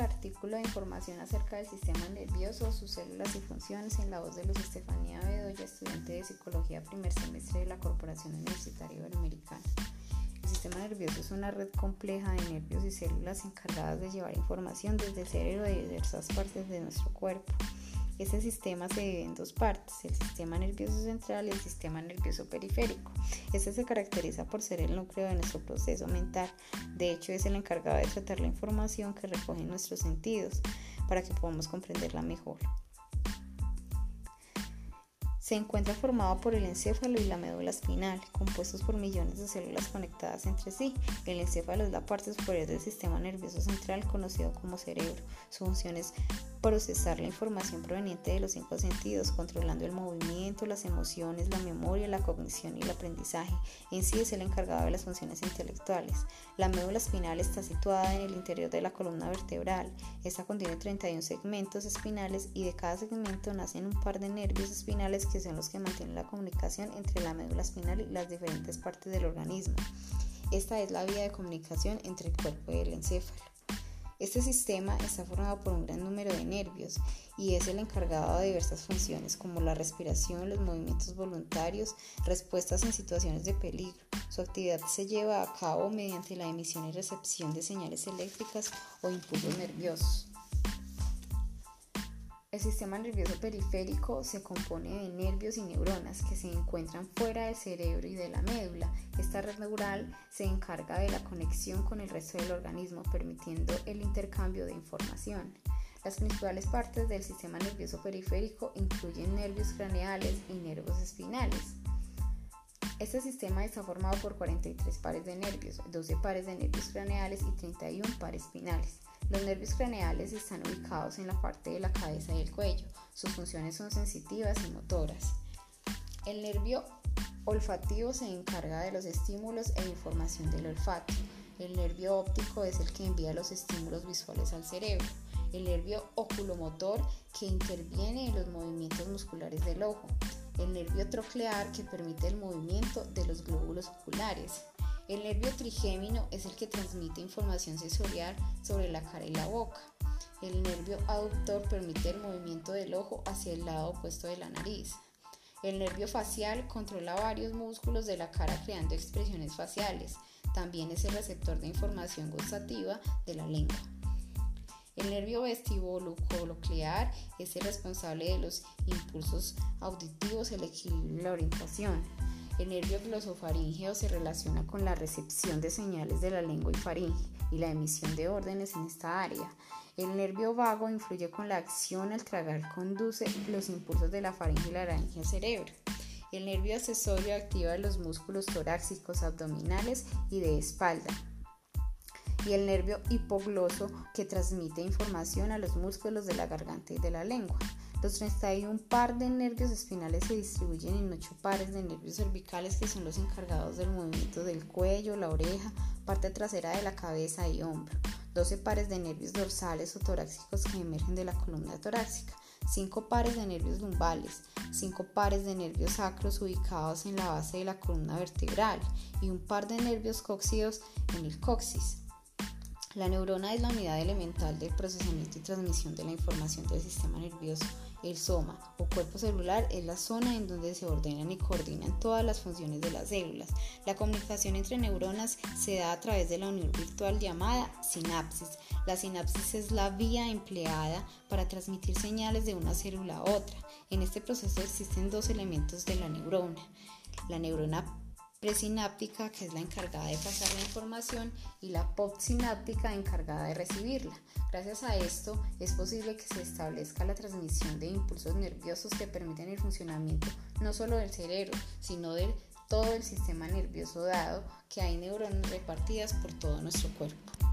artículo de información acerca del sistema nervioso, sus células y funciones en la voz de Luz Estefanía Bedoya, estudiante de psicología primer semestre de la Corporación Universitaria Iberoamericana. El sistema nervioso es una red compleja de nervios y células encargadas de llevar información desde el cerebro a diversas partes de nuestro cuerpo. Este sistema se divide en dos partes, el sistema nervioso central y el sistema nervioso periférico. Este se caracteriza por ser el núcleo de nuestro proceso mental. De hecho, es el encargado de tratar la información que recogen nuestros sentidos para que podamos comprenderla mejor. Se encuentra formado por el encéfalo y la médula espinal, compuestos por millones de células conectadas entre sí. El encéfalo es la parte superior del sistema nervioso central conocido como cerebro. Su función es procesar la información proveniente de los cinco sentidos, controlando el movimiento, las emociones, la memoria, la cognición y el aprendizaje. En sí es el encargado de las funciones intelectuales. La médula espinal está situada en el interior de la columna vertebral. Esta contiene 31 segmentos espinales y de cada segmento nacen un par de nervios espinales que son los que mantienen la comunicación entre la médula espinal y las diferentes partes del organismo. Esta es la vía de comunicación entre el cuerpo y el encéfalo. Este sistema está formado por un gran número de nervios y es el encargado de diversas funciones como la respiración, los movimientos voluntarios, respuestas en situaciones de peligro. Su actividad se lleva a cabo mediante la emisión y recepción de señales eléctricas o impulsos nerviosos. El sistema nervioso periférico se compone de nervios y neuronas que se encuentran fuera del cerebro y de la médula. Esta red neural se encarga de la conexión con el resto del organismo, permitiendo el intercambio de información. Las principales partes del sistema nervioso periférico incluyen nervios craneales y nervios espinales. Este sistema está formado por 43 pares de nervios, 12 pares de nervios craneales y 31 pares espinales. Los nervios craneales están ubicados en la parte de la cabeza y el cuello. Sus funciones son sensitivas y motoras. El nervio olfativo se encarga de los estímulos e información del olfato. El nervio óptico es el que envía los estímulos visuales al cerebro. El nervio oculomotor que interviene en los movimientos musculares del ojo. El nervio troclear que permite el movimiento de los glóbulos oculares. El nervio trigémino es el que transmite información sensorial sobre la cara y la boca. El nervio aductor permite el movimiento del ojo hacia el lado opuesto de la nariz. El nervio facial controla varios músculos de la cara creando expresiones faciales. También es el receptor de información gustativa de la lengua. El nervio vestibulocochlear es el responsable de los impulsos auditivos, el equilibrio y la orientación. El nervio glosofaríngeo se relaciona con la recepción de señales de la lengua y faringe y la emisión de órdenes en esta área. El nervio vago influye con la acción al tragar, conduce los impulsos de la faringe y la laringe al cerebro. El nervio accesorio activa los músculos torácicos, abdominales y de espalda. Y el nervio hipogloso que transmite información a los músculos de la garganta y de la lengua. Los 31 par de nervios espinales se distribuyen en 8 pares de nervios cervicales que son los encargados del movimiento del cuello, la oreja, parte trasera de la cabeza y hombro. 12 pares de nervios dorsales o torácicos que emergen de la columna torácica. 5 pares de nervios lumbales, 5 pares de nervios sacros ubicados en la base de la columna vertebral y un par de nervios cóccigos en el coxis. La neurona es la unidad elemental del procesamiento y transmisión de la información del sistema nervioso el soma o cuerpo celular es la zona en donde se ordenan y coordinan todas las funciones de las células. La comunicación entre neuronas se da a través de la unión virtual llamada sinapsis. La sinapsis es la vía empleada para transmitir señales de una célula a otra. En este proceso existen dos elementos de la neurona. La neurona presináptica, que es la encargada de pasar la información, y la postsináptica encargada de recibirla. Gracias a esto es posible que se establezca la transmisión de impulsos nerviosos que permiten el funcionamiento no solo del cerebro, sino de todo el sistema nervioso dado, que hay neuronas repartidas por todo nuestro cuerpo.